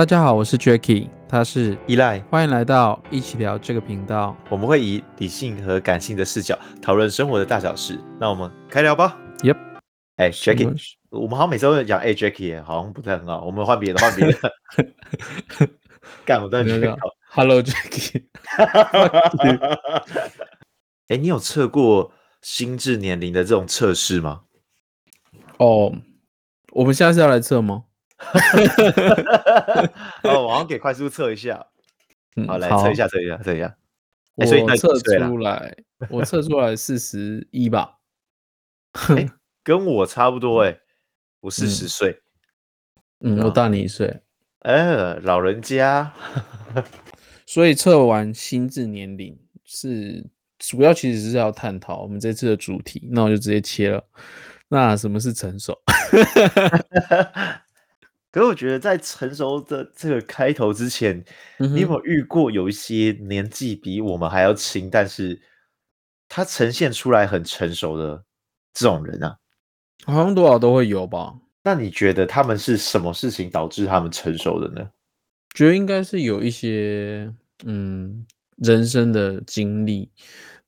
大家好，我是 Jacky，他是依赖，欢迎来到一起聊这个频道。我们会以理性和感性的视角讨论生活的大小事。那我们开聊吧。Yep，哎，Jacky，我们好像每次都会讲哎，Jacky，好像不太很好。我们换别的，换别的。干，我在觉得。Hello，Jacky。哎，你有测过心智年龄的这种测试吗？哦，oh, 我们现在是要来测吗？哦，我好像可以快速测一下。嗯、好，来测一下，测一下，测一下。我测出来，我测出来四十一吧。欸、跟我差不多哎、欸，我四十岁。嗯，我大你一岁。哎、欸，老人家。所以测完心智年龄是主要，其实是要探讨我们这次的主题。那我就直接切了。那什么是成熟？可是我觉得在成熟的这个开头之前，嗯、你有没有遇过有一些年纪比我们还要轻，但是他呈现出来很成熟的这种人啊？好像多少都会有吧？那你觉得他们是什么事情导致他们成熟的呢？觉得应该是有一些嗯人生的经历，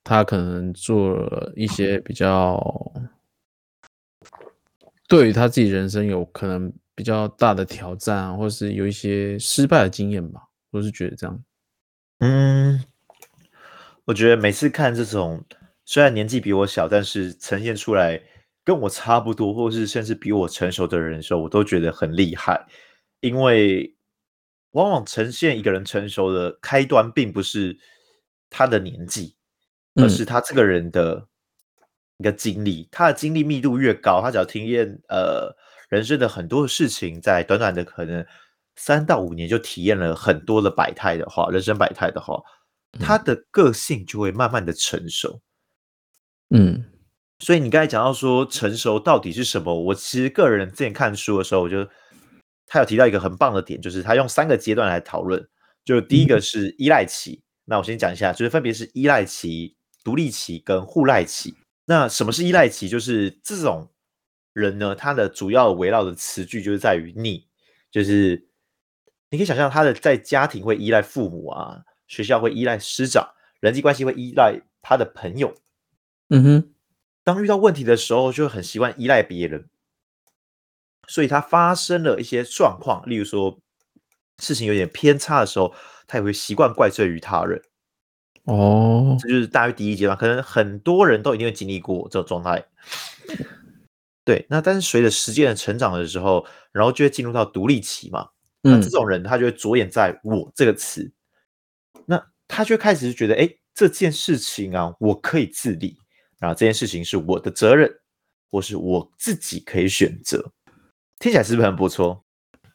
他可能做了一些比较对于他自己人生有可能。比较大的挑战啊，或是有一些失败的经验吧，我是觉得这样。嗯，我觉得每次看这种虽然年纪比我小，但是呈现出来跟我差不多，或是甚至比我成熟的人的时候，我都觉得很厉害。因为往往呈现一个人成熟的开端，并不是他的年纪，而是他这个人的一个经历。嗯、他的经历密度越高，他只要经验呃。人生的很多的事情，在短短的可能三到五年就体验了很多的百态的话，人生百态的话，他的个性就会慢慢的成熟。嗯，所以你刚才讲到说成熟到底是什么？我其实个人之前看书的时候，我就他有提到一个很棒的点，就是他用三个阶段来讨论。就第一个是依赖期，那我先讲一下，就是分别是依赖期、独立期跟互赖期。那什么是依赖期？就是这种。人呢，他的主要围绕的词句就是在于你，就是你可以想象他的在家庭会依赖父母啊，学校会依赖师长，人际关系会依赖他的朋友。嗯哼，当遇到问题的时候，就很习惯依赖别人，所以他发生了一些状况，例如说事情有点偏差的时候，他也会习惯怪罪于他人。哦，这就是大约第一阶段，可能很多人都一定会经历过这种状态。对，那但是随着时间的成长的时候，然后就会进入到独立期嘛。嗯，那这种人他就会着眼在我这个词，那他就开始觉得，哎，这件事情啊，我可以自立，然后这件事情是我的责任，或是我自己可以选择。听起来是不是很不错？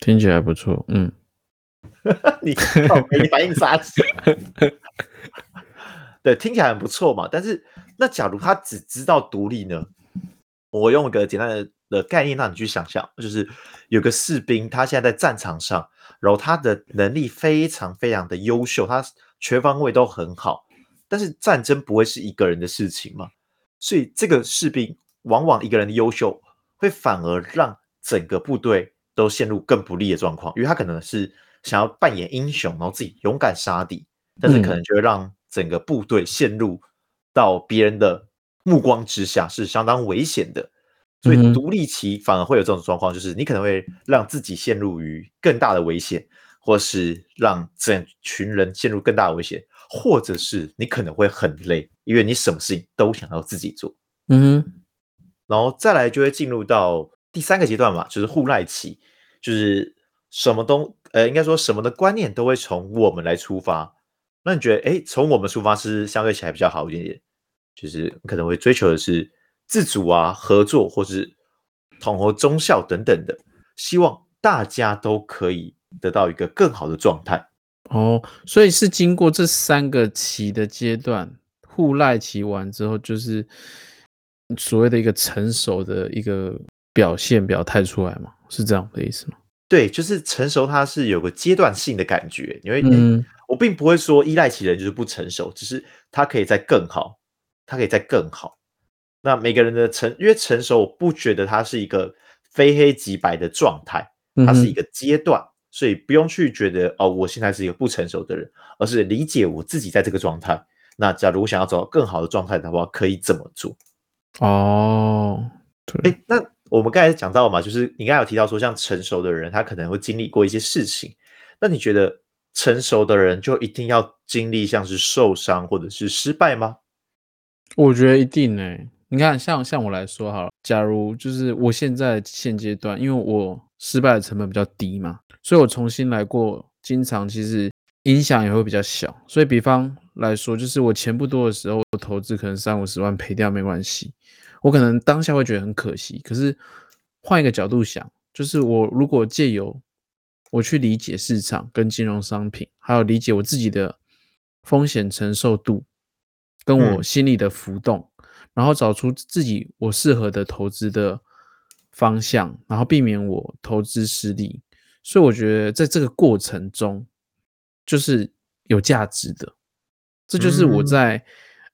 听起来不错，嗯。你 你反应杀气。对，听起来很不错嘛。但是那假如他只知道独立呢？我用一个简单的的概念让你去想象，就是有个士兵，他现在在战场上，然后他的能力非常非常的优秀，他全方位都很好。但是战争不会是一个人的事情嘛？所以这个士兵往往一个人的优秀，会反而让整个部队都陷入更不利的状况，因为他可能是想要扮演英雄，然后自己勇敢杀敌，但是可能就会让整个部队陷入到别人的。目光之下是相当危险的，所以独立期反而会有这种状况，就是你可能会让自己陷入于更大的危险，或是让整群人陷入更大的危险，或者是你可能会很累，因为你什么事情都想要自己做。嗯，然后再来就会进入到第三个阶段嘛，就是互赖期，就是什么都呃，应该说什么的观念都会从我们来出发。那你觉得，哎，从我们出发是相对起来比较好一点点？就是可能会追求的是自主啊、合作，或是统合忠孝等等的，希望大家都可以得到一个更好的状态。哦，所以是经过这三个期的阶段，互赖期完之后，就是所谓的一个成熟的一个表现表态出来吗？是这样的意思吗？对，就是成熟，它是有个阶段性的感觉。因为，嗯，我并不会说依赖期的人就是不成熟，只是他可以在更好。他可以再更好。那每个人的成，因为成熟，我不觉得它是一个非黑即白的状态，它是一个阶段，所以不用去觉得哦，我现在是一个不成熟的人，而是理解我自己在这个状态。那假如我想要找到更好的状态的话，可以怎么做？哦，对，哎，那我们刚才讲到嘛，就是你刚才有提到说，像成熟的人，他可能会经历过一些事情。那你觉得成熟的人就一定要经历像是受伤或者是失败吗？我觉得一定呢、你看，像像我来说好了，假如就是我现在现阶段，因为我失败的成本比较低嘛，所以我重新来过，经常其实影响也会比较小。所以比方来说，就是我钱不多的时候，我投资可能三五十万赔掉没关系，我可能当下会觉得很可惜。可是换一个角度想，就是我如果借由我去理解市场跟金融商品，还有理解我自己的风险承受度，跟我心里的浮动。嗯然后找出自己我适合的投资的方向，然后避免我投资失利。所以我觉得在这个过程中，就是有价值的。这就是我在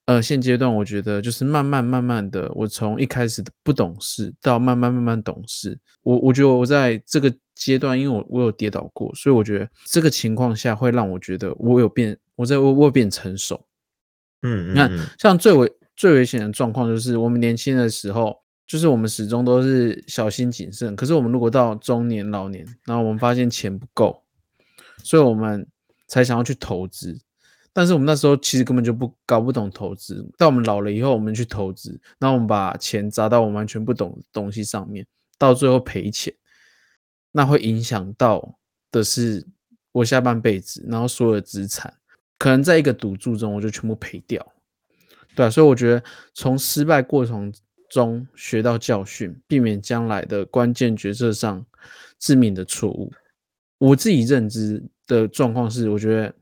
呃现阶段，我觉得就是慢慢慢慢的，我从一开始的不懂事到慢慢慢慢懂事。我我觉得我在这个阶段，因为我我有跌倒过，所以我觉得这个情况下会让我觉得我有变，我在我我有变成熟。嗯，你看像最危。最危险的状况就是，我们年轻的时候，就是我们始终都是小心谨慎。可是我们如果到中年、老年，然后我们发现钱不够，所以我们才想要去投资。但是我们那时候其实根本就不搞不懂投资。到我们老了以后，我们去投资，然后我们把钱砸到我们完全不懂的东西上面，到最后赔钱，那会影响到的是我下半辈子，然后所有的资产，可能在一个赌注中，我就全部赔掉。对啊，所以我觉得从失败过程中学到教训，避免将来的关键决策上致命的错误。我自己认知的状况是，我觉得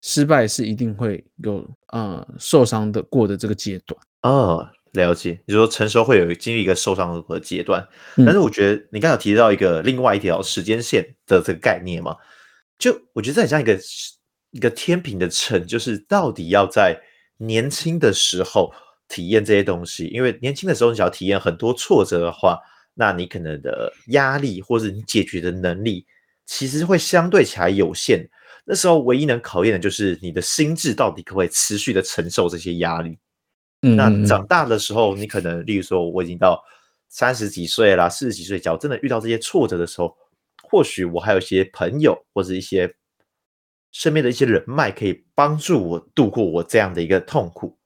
失败是一定会有呃受伤的过的这个阶段。哦，了解。你说成熟会有经历一个受伤的阶段，但是我觉得你刚才有提到一个另外一条时间线的这个概念嘛，就我觉得这很像一个一个天平的秤，就是到底要在。年轻的时候体验这些东西，因为年轻的时候你想要体验很多挫折的话，那你可能的压力或者你解决的能力其实会相对起来有限。那时候唯一能考验的就是你的心智到底可不可以持续的承受这些压力。嗯，那长大的时候，你可能例如说我已经到三十几岁啦，四十几岁，假如真的遇到这些挫折的时候，或许我还有一些朋友或者一些。身边的一些人脉可以帮助我度过我这样的一个痛苦，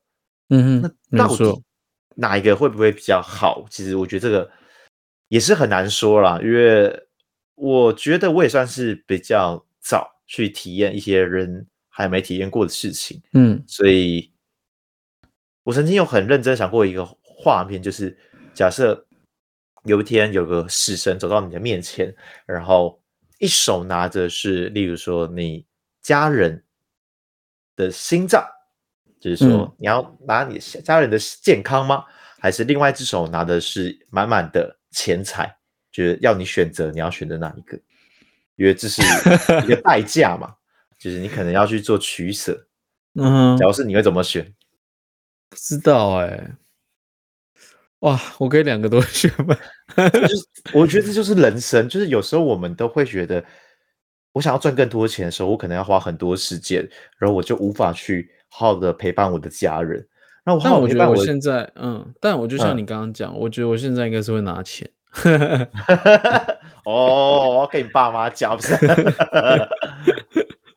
嗯哼，那到底哪一个会不会比较好？其实我觉得这个也是很难说啦，因为我觉得我也算是比较早去体验一些人还没体验过的事情，嗯，所以我曾经有很认真想过一个画面，就是假设有一天有个死神走到你的面前，然后一手拿着是，例如说你。家人的心脏，就是说你要拿你家人的健康吗？还是另外一只手拿的是满满的钱财？就是要你选择，你要选择哪一个？因为这是一个代价嘛，就是你可能要去做取舍。嗯，假如是你会怎么选？不知道哎、欸。哇，我可以两个都 选吗？就是我觉得这就是人生，就是有时候我们都会觉得。我想要赚更多钱的时候，我可能要花很多时间，然后我就无法去好好的陪伴我的家人。那我，但我觉得我现在，嗯，但我就像你刚刚讲，嗯、我觉得我现在应该是会拿钱。哦，我要跟你爸妈讲，不是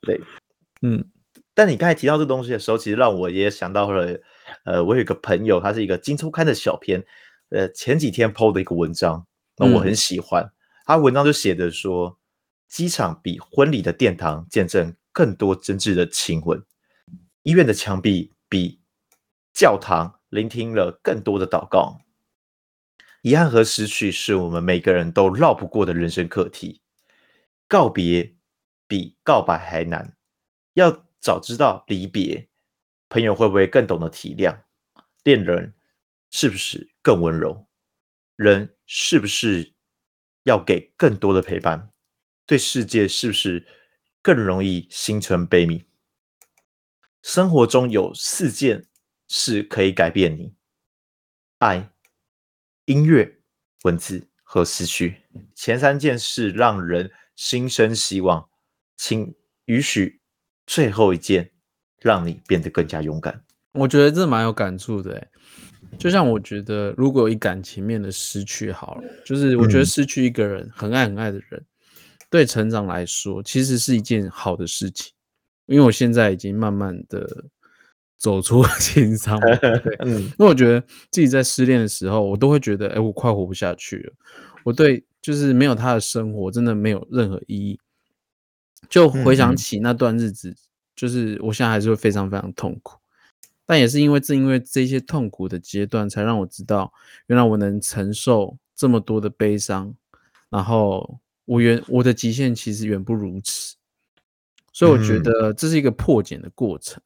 对，嗯。但你刚才提到这东西的时候，其实让我也想到了，呃，我有一个朋友，他是一个金周刊的小编，呃，前几天 PO 的一个文章，那我很喜欢，嗯、他文章就写的说。机场比婚礼的殿堂见证更多真挚的情吻，医院的墙壁比教堂聆听了更多的祷告。遗憾和失去是我们每个人都绕不过的人生课题。告别比告白还难，要早知道离别，朋友会不会更懂得体谅？恋人是不是更温柔？人是不是要给更多的陪伴？对世界是不是更容易心存悲悯？生活中有四件事可以改变你：爱、音乐、文字和思绪。前三件事让人心生希望，请允许最后一件让你变得更加勇敢。我觉得这蛮有感触的，就像我觉得，如果以感情面的失去好了，就是我觉得失去一个人很爱很爱的人，对成长来说，其实是一件好的事情。因为我现在已经慢慢的走出 情伤，对，嗯，因为我觉得自己在失恋的时候，我都会觉得，哎，我快活不下去了。我对就是没有他的生活，真的没有任何意义。就回想起那段日子，就是我现在还是会非常非常痛苦。但也是因为正因为这些痛苦的阶段，才让我知道，原来我能承受这么多的悲伤，然后我原我的极限其实远不如此。所以我觉得这是一个破茧的过程，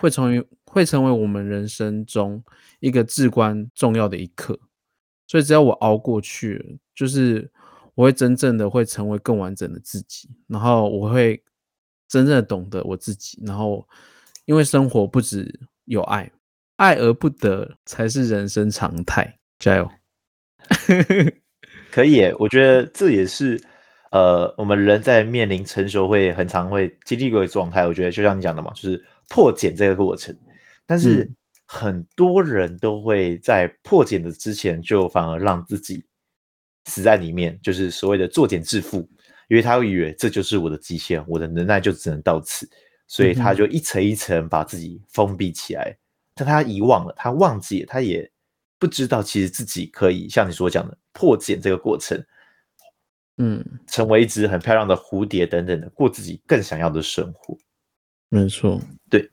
会成为会成为我们人生中一个至关重要的一刻。所以只要我熬过去了，就是我会真正的会成为更完整的自己，然后我会真正的懂得我自己。然后，因为生活不止有爱，爱而不得才是人生常态。加油！可以耶，我觉得这也是。呃，我们人在面临成熟会很常会经历过的状态，我觉得就像你讲的嘛，就是破茧这个过程。但是很多人都会在破茧的之前，就反而让自己死在里面，就是所谓的作茧自缚，因为他会以为这就是我的极限，我的能耐就只能到此，所以他就一层一层把自己封闭起来。但他遗忘了，他忘记了，他也不知道其实自己可以像你所讲的破茧这个过程。嗯，成为一只很漂亮的蝴蝶等等的，过自己更想要的生活。没错，对。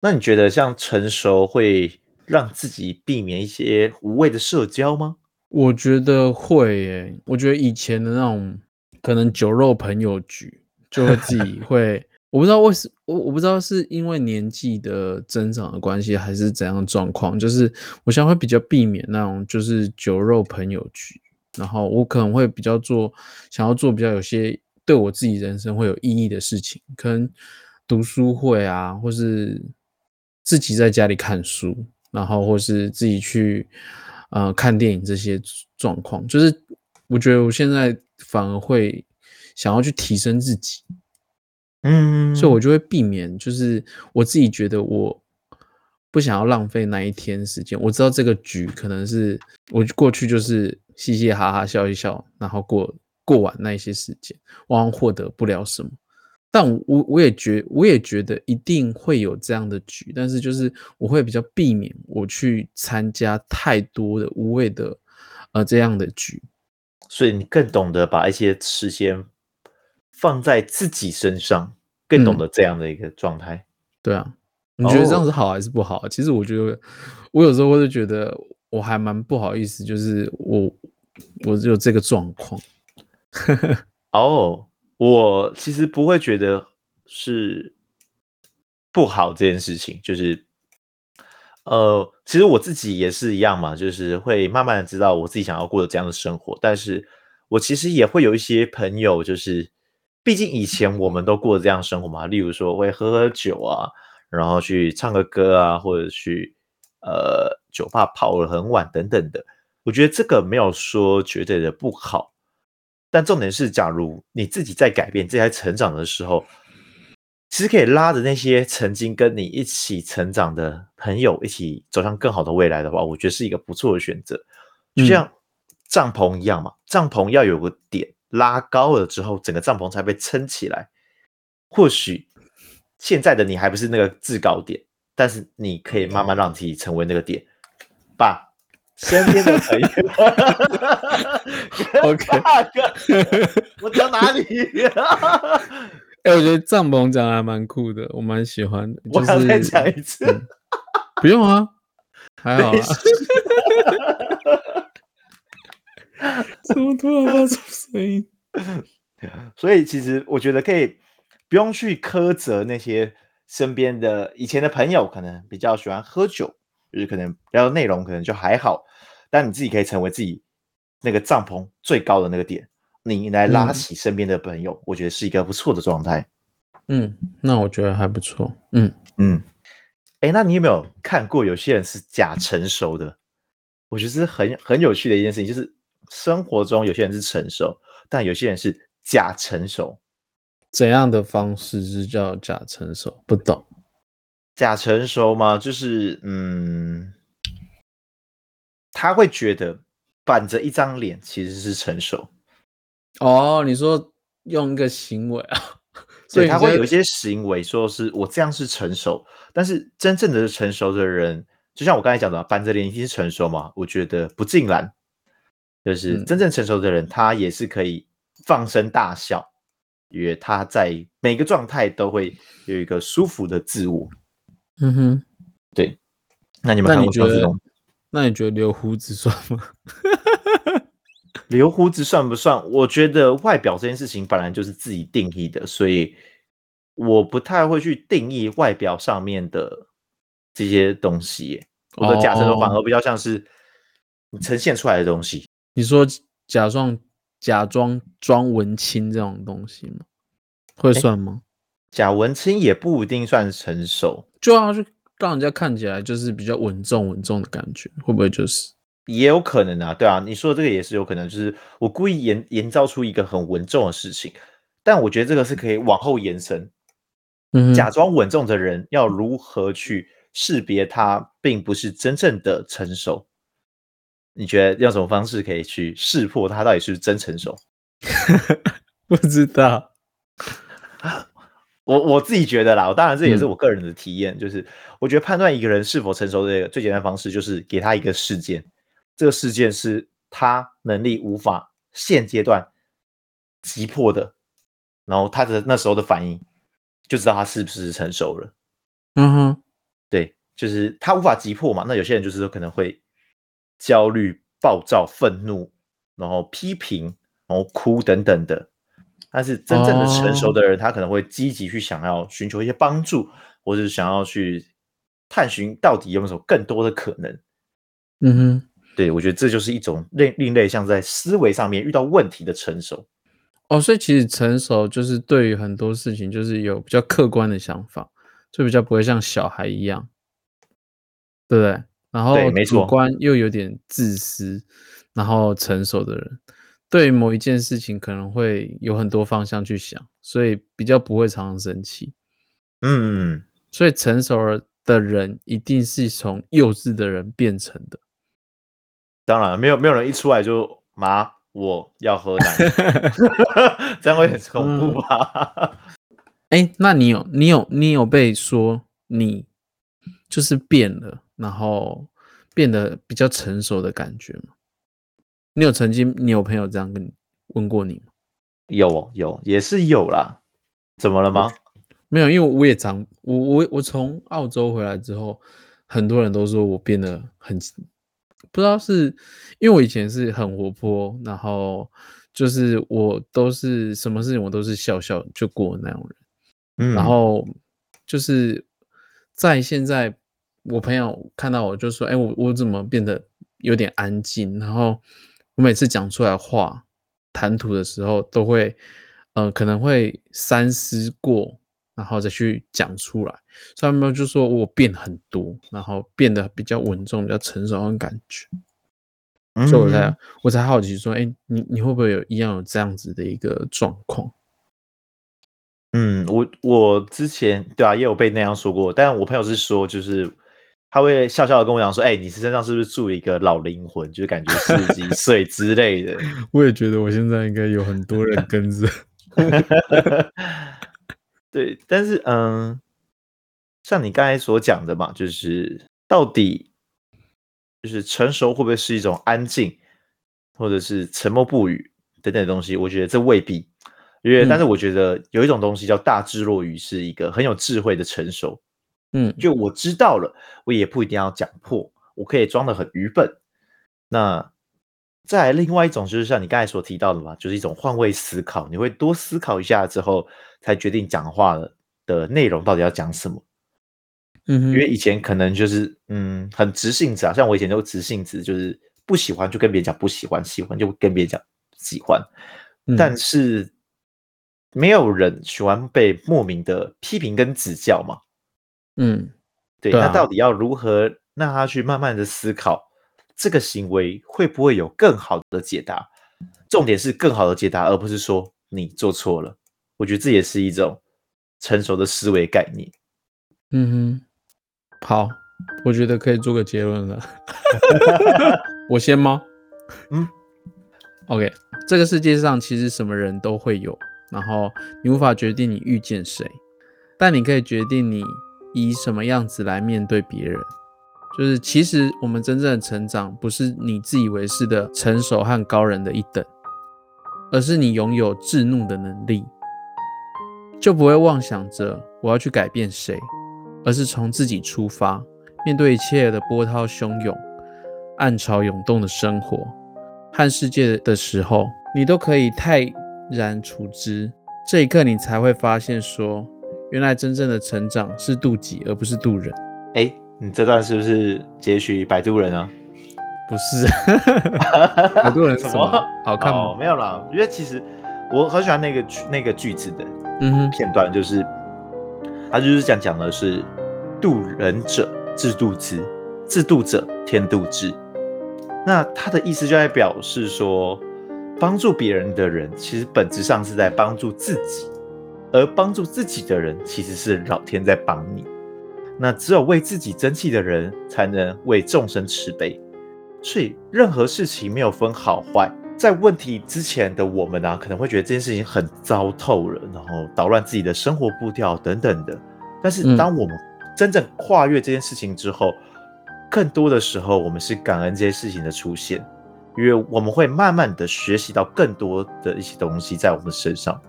那你觉得像成熟会让自己避免一些无谓的社交吗？我觉得会耶。我觉得以前的那种可能酒肉朋友局，就会自己会，我不知道为什，我我不知道是因为年纪的增长的关系，还是怎样状况，就是我想会比较避免那种就是酒肉朋友局。然后我可能会比较做，想要做比较有些对我自己人生会有意义的事情，可能读书会啊，或是自己在家里看书，然后或是自己去呃看电影这些状况，就是我觉得我现在反而会想要去提升自己，嗯，所以我就会避免，就是我自己觉得我。不想要浪费那一天时间，我知道这个局可能是我过去就是嘻嘻哈哈笑一笑，然后过过完那一些时间，往往获得不了什么。但我我也觉我也觉得一定会有这样的局，但是就是我会比较避免我去参加太多的无谓的呃这样的局，所以你更懂得把一些时间放在自己身上，更懂得这样的一个状态。嗯，对啊。你觉得这样子好还是不好？Oh. 其实我觉得，我有时候会觉得我还蛮不好意思，就是我我有这个状况。哦，我其实不会觉得是不好这件事情，就是呃，其实我自己也是一样嘛，就是会慢慢的知道我自己想要过的这样的生活，但是我其实也会有一些朋友，就是毕竟以前我们都过这样生活嘛，例如说会喝喝酒啊。然后去唱个歌啊，或者去呃酒吧泡了很晚等等的，我觉得这个没有说绝对的不好，但重点是，假如你自己在改变、自己在成长的时候，其实可以拉着那些曾经跟你一起成长的朋友一起走向更好的未来的话，我觉得是一个不错的选择。就像帐篷一样嘛，帐篷要有个点拉高了之后，整个帐篷才被撑起来。或许。现在的你还不是那个制高点，但是你可以慢慢让自己成为那个点，把身边的朋友。OK，我讲哪里？哎、欸，我觉得帐篷讲的还蛮酷的，我蛮喜欢的。就是、我再讲一次、嗯，不用啊，还好啊。怎么突然发出声音？所以其实我觉得可以。不用去苛责那些身边的以前的朋友，可能比较喜欢喝酒，就是可能聊的内容可能就还好，但你自己可以成为自己那个帐篷最高的那个点，你来拉起身边的朋友，嗯、我觉得是一个不错的状态。嗯，那我觉得还不错。嗯嗯，哎、欸，那你有没有看过有些人是假成熟的？我觉得是很很有趣的一件事情，就是生活中有些人是成熟，但有些人是假成熟。怎样的方式是叫假成熟？不懂。假成熟吗？就是嗯，他会觉得板着一张脸其实是成熟。哦，你说用一个行为啊？所以他会有一些行为，说是我这样是成熟，但是真正的成熟的人，就像我刚才讲的，板着脸已经是成熟嘛？我觉得不尽然，就是真正成熟的人，他也是可以放声大笑，因为他在每个状态都会有一个舒服的自我。嗯哼，对。那你们看过这种？那你觉得留胡子算吗？留胡子算不算？我觉得外表这件事情本来就是自己定义的，所以我不太会去定义外表上面的这些东西。我的假成熟反而比较像是你呈现出来的东西。你说假装假装装文青这种东西吗？会算吗？欸，假文青也不一定算成熟，就要去让人家看起来就是比较稳重稳重的感觉，会不会就是？也有可能啊，对啊，你说的这个也是有可能，就是我故意营营造出一个很稳重的事情，但我觉得这个是可以往后延伸。嗯，假装稳重的人要如何去识别他并不是真正的成熟？你觉得用什么方式可以去识破他到底是不是真成熟？不知道，我我自己觉得啦，我当然这也是我个人的体验，嗯，就是我觉得判断一个人是否成熟的最简单方式就是给他一个事件。这个事件是他能力无法现阶段击破的，然后他的那时候的反应就知道他是不是成熟了。嗯哼，对，就是他无法击破嘛。那有些人就是说可能会焦虑、暴躁、愤怒，然后批评，然后哭等等的。但是真正的成熟的人，他可能会积极去想要寻求一些帮助，或者是想要去探寻到底有没有更多的可能。嗯哼。对，我觉得这就是一种另另类，像在思维上面遇到问题的成熟。哦，所以其实成熟就是对于很多事情，就是有比较客观的想法，就比较不会像小孩一样，对不对？然后主观又有点自私，然后成熟的人，对某一件事情可能会有很多方向去想，所以比较不会常常生气。嗯，所以成熟的人一定是从幼稚的人变成的。当然，没有没有人一出来就妈，我要喝奶，这样会很恐怖吧？哎、嗯欸，那你有你有你有被说你就是变了，然后变得比较成熟的感觉吗？你有曾经你有朋友这样跟你问过你吗？有有也是有啦，怎么了吗？没有，因为我也常我我我从澳洲回来之后，很多人都说我变得很。不知道是因为我以前是很活泼，然后就是我都是什么事情我都是笑笑就过的那种人，嗯，然后就是在现在我朋友看到我就说，哎，我我怎么变得有点安静？然后我每次讲出来话谈吐的时候都会，呃，可能会三思过。然后再去讲出来，所以他们就说我变很多，然后变得比较稳重、比较成熟那种感觉。嗯、所以我才我才好奇说，哎，你你会不会有一样有这样子的一个状况？嗯，我我之前对啊，也有被那样说过，但我朋友是说，就是他会笑笑的跟我讲说，哎，你身上是不是住了一个老灵魂？就是感觉四十几 岁之类的。我也觉得我现在应该有很多人跟着。对，但是嗯，像你刚才所讲的嘛，就是到底就是成熟会不会是一种安静，或者是沉默不语等等的东西？我觉得这未必，因为但是我觉得有一种东西叫大智若愚，是一个很有智慧的成熟。嗯，就我知道了，我也不一定要讲破，我可以装的很愚笨。那再来另外一种，就是像你刚才所提到的嘛，就是一种换位思考，你会多思考一下之后。才决定讲话的的内容到底要讲什么，嗯，因为以前可能就是嗯很直性子啊，像我以前就直性子，就是不喜欢就跟别人讲不喜欢，喜欢就跟别人讲喜欢，但是没有人喜欢被莫名的批评跟指教嘛，嗯，对，那到底要如何让他去慢慢的思考这个行为会不会有更好的解答？重点是更好的解答，而不是说你做错了。我觉得这也是一种成熟的思维概念。嗯哼，好，我觉得可以做个结论了。我先吗？嗯，OK。这个世界上其实什么人都会有，然后你无法决定你遇见谁，但你可以决定你以什么样子来面对别人。就是其实我们真正的成长，不是你自以为是的成熟和高人的一等，而是你拥有制怒的能力，就不会妄想着我要去改变谁，而是从自己出发，面对一切的波涛汹涌、暗潮涌动的生活和世界的时候，你都可以泰然处之。这一刻，你才会发现说，原来真正的成长是渡己，而不是渡人。哎。你这段是不是截取摆渡人啊？不是，摆渡人什么？好看吗？哦，没有啦，因为其实我很喜欢那个那个句子的片段，就是、嗯、他就是讲讲的是渡人者自渡之，自渡者天渡之。那他的意思就在表示说，帮助别人的人其实本质上是在帮助自己，而帮助自己的人其实是老天在帮你。那只有为自己争气的人，才能为众生慈悲。所以任何事情没有分好坏，在问题之前的我们呢、啊，可能会觉得这件事情很糟透了，然后捣乱自己的生活步调等等的。但是当我们真正跨越这件事情之后，嗯、更多的时候我们是感恩这些事情的出现，因为我们会慢慢的学习到更多的一些东西在我们身上。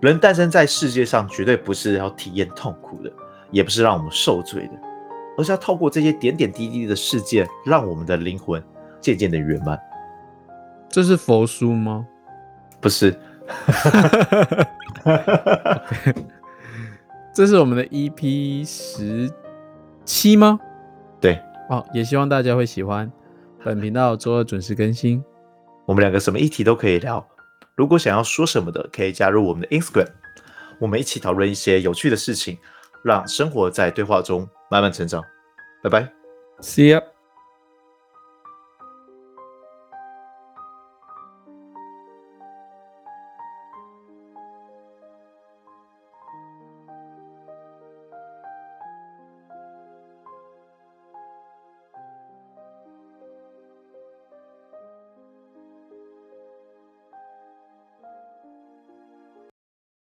人诞生在世界上，绝对不是要体验痛苦的。也不是让我们受罪的，而是要透过这些点点滴滴的事件，让我们的灵魂渐渐的圆满。这是佛书吗？不是，这是我们的 EP 十七吗？对，哦，也希望大家会喜欢。本频道周二准时更新，我们两个什么议题都可以聊。如果想要说什么的，可以加入我们的 Instagram，我们一起讨论一些有趣的事情。让生活在对话中慢慢成长，拜拜，See you。